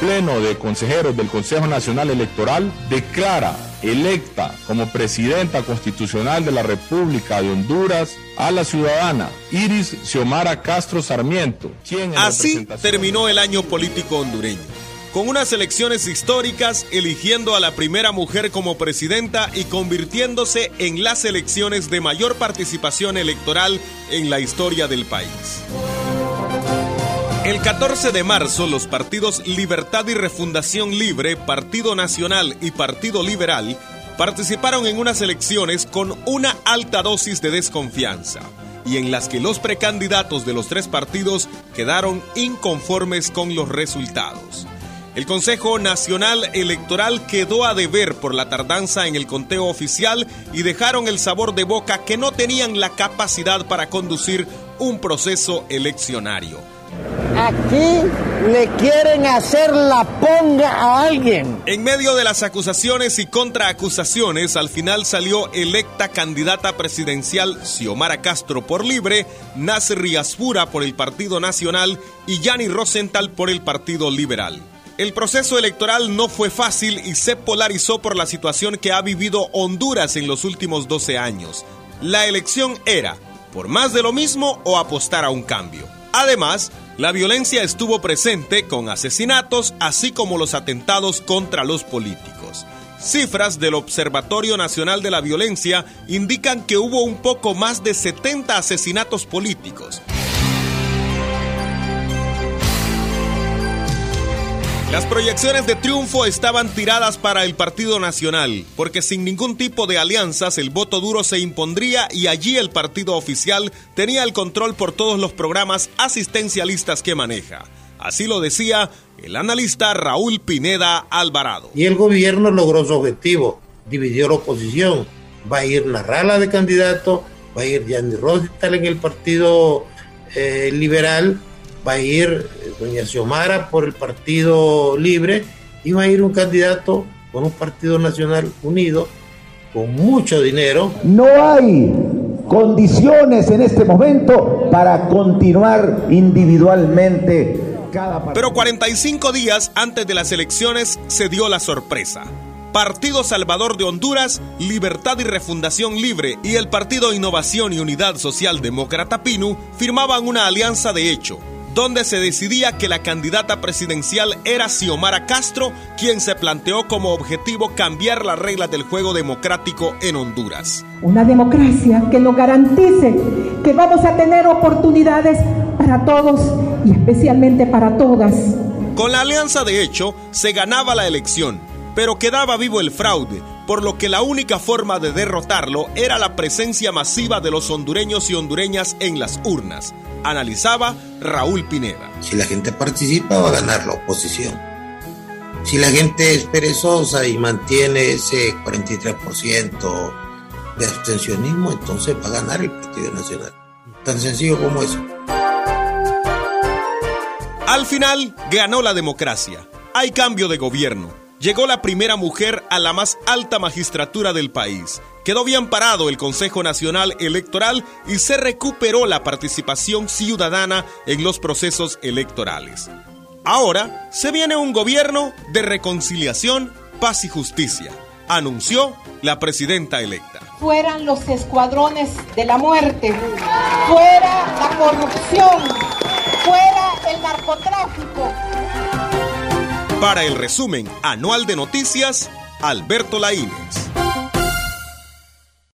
Pleno de Consejeros del Consejo Nacional Electoral declara electa como presidenta constitucional de la República de Honduras a la ciudadana Iris Xiomara Castro Sarmiento. Quien Así terminó el año político hondureño con unas elecciones históricas eligiendo a la primera mujer como presidenta y convirtiéndose en las elecciones de mayor participación electoral en la historia del país. El 14 de marzo, los partidos Libertad y Refundación Libre, Partido Nacional y Partido Liberal participaron en unas elecciones con una alta dosis de desconfianza y en las que los precandidatos de los tres partidos quedaron inconformes con los resultados. El Consejo Nacional Electoral quedó a deber por la tardanza en el conteo oficial y dejaron el sabor de boca que no tenían la capacidad para conducir un proceso eleccionario. Aquí le quieren hacer la ponga a alguien. En medio de las acusaciones y contraacusaciones, al final salió electa candidata presidencial Xiomara Castro por Libre, Nasser Riaspura por el Partido Nacional y Yanni Rosenthal por el Partido Liberal. El proceso electoral no fue fácil y se polarizó por la situación que ha vivido Honduras en los últimos 12 años. La elección era, por más de lo mismo o apostar a un cambio. Además, la violencia estuvo presente con asesinatos, así como los atentados contra los políticos. Cifras del Observatorio Nacional de la Violencia indican que hubo un poco más de 70 asesinatos políticos, Las proyecciones de triunfo estaban tiradas para el Partido Nacional, porque sin ningún tipo de alianzas el voto duro se impondría y allí el partido oficial tenía el control por todos los programas asistencialistas que maneja. Así lo decía el analista Raúl Pineda Alvarado. Y el gobierno logró su objetivo, dividió la oposición. Va a ir Narrala de candidato, va a ir Yanni Rosital en el Partido eh, Liberal, va a ir doña Xiomara por el Partido Libre va a ir un candidato con un Partido Nacional Unido con mucho dinero. No hay condiciones en este momento para continuar individualmente cada partido. Pero 45 días antes de las elecciones se dio la sorpresa. Partido Salvador de Honduras, Libertad y Refundación Libre y el Partido Innovación y Unidad Social Demócrata PINU firmaban una alianza de hecho donde se decidía que la candidata presidencial era Xiomara Castro, quien se planteó como objetivo cambiar las reglas del juego democrático en Honduras. Una democracia que nos garantice que vamos a tener oportunidades para todos y especialmente para todas. Con la alianza de hecho, se ganaba la elección, pero quedaba vivo el fraude, por lo que la única forma de derrotarlo era la presencia masiva de los hondureños y hondureñas en las urnas analizaba Raúl Pineda. Si la gente participa va a ganar la oposición. Si la gente es perezosa y mantiene ese 43% de abstencionismo, entonces va a ganar el Partido Nacional. Tan sencillo como eso. Al final ganó la democracia. Hay cambio de gobierno. Llegó la primera mujer a la más alta magistratura del país Quedó bien parado el Consejo Nacional Electoral y se recuperó la participación ciudadana en los procesos electorales. Ahora se viene un gobierno de reconciliación, paz y justicia, anunció la presidenta electa. Fueran los escuadrones de la muerte, fuera la corrupción, fuera el narcotráfico. Para el resumen anual de noticias, Alberto Laínez.